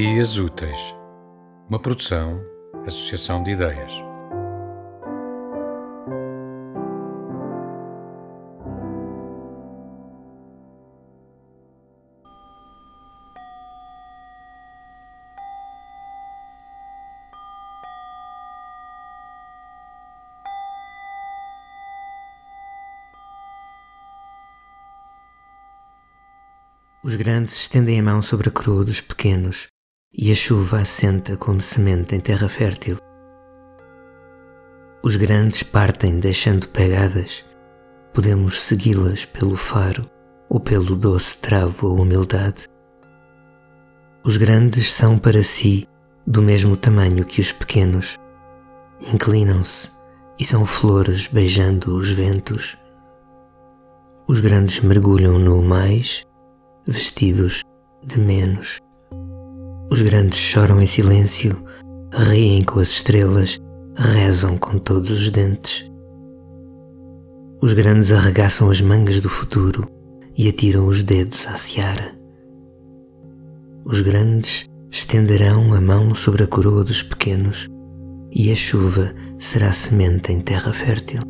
Dias Úteis, uma produção, associação de ideias. Os grandes estendem a mão sobre a coroa dos pequenos e a chuva assenta como semente em terra fértil. Os grandes partem deixando pegadas, podemos segui-las pelo faro ou pelo doce travo a humildade. Os grandes são para si do mesmo tamanho que os pequenos, inclinam-se e são flores beijando os ventos. Os grandes mergulham no mais vestidos de menos. Os grandes choram em silêncio, riem com as estrelas, rezam com todos os dentes. Os grandes arregaçam as mangas do futuro e atiram os dedos à seara. Os grandes estenderão a mão sobre a coroa dos pequenos e a chuva será semente em terra fértil.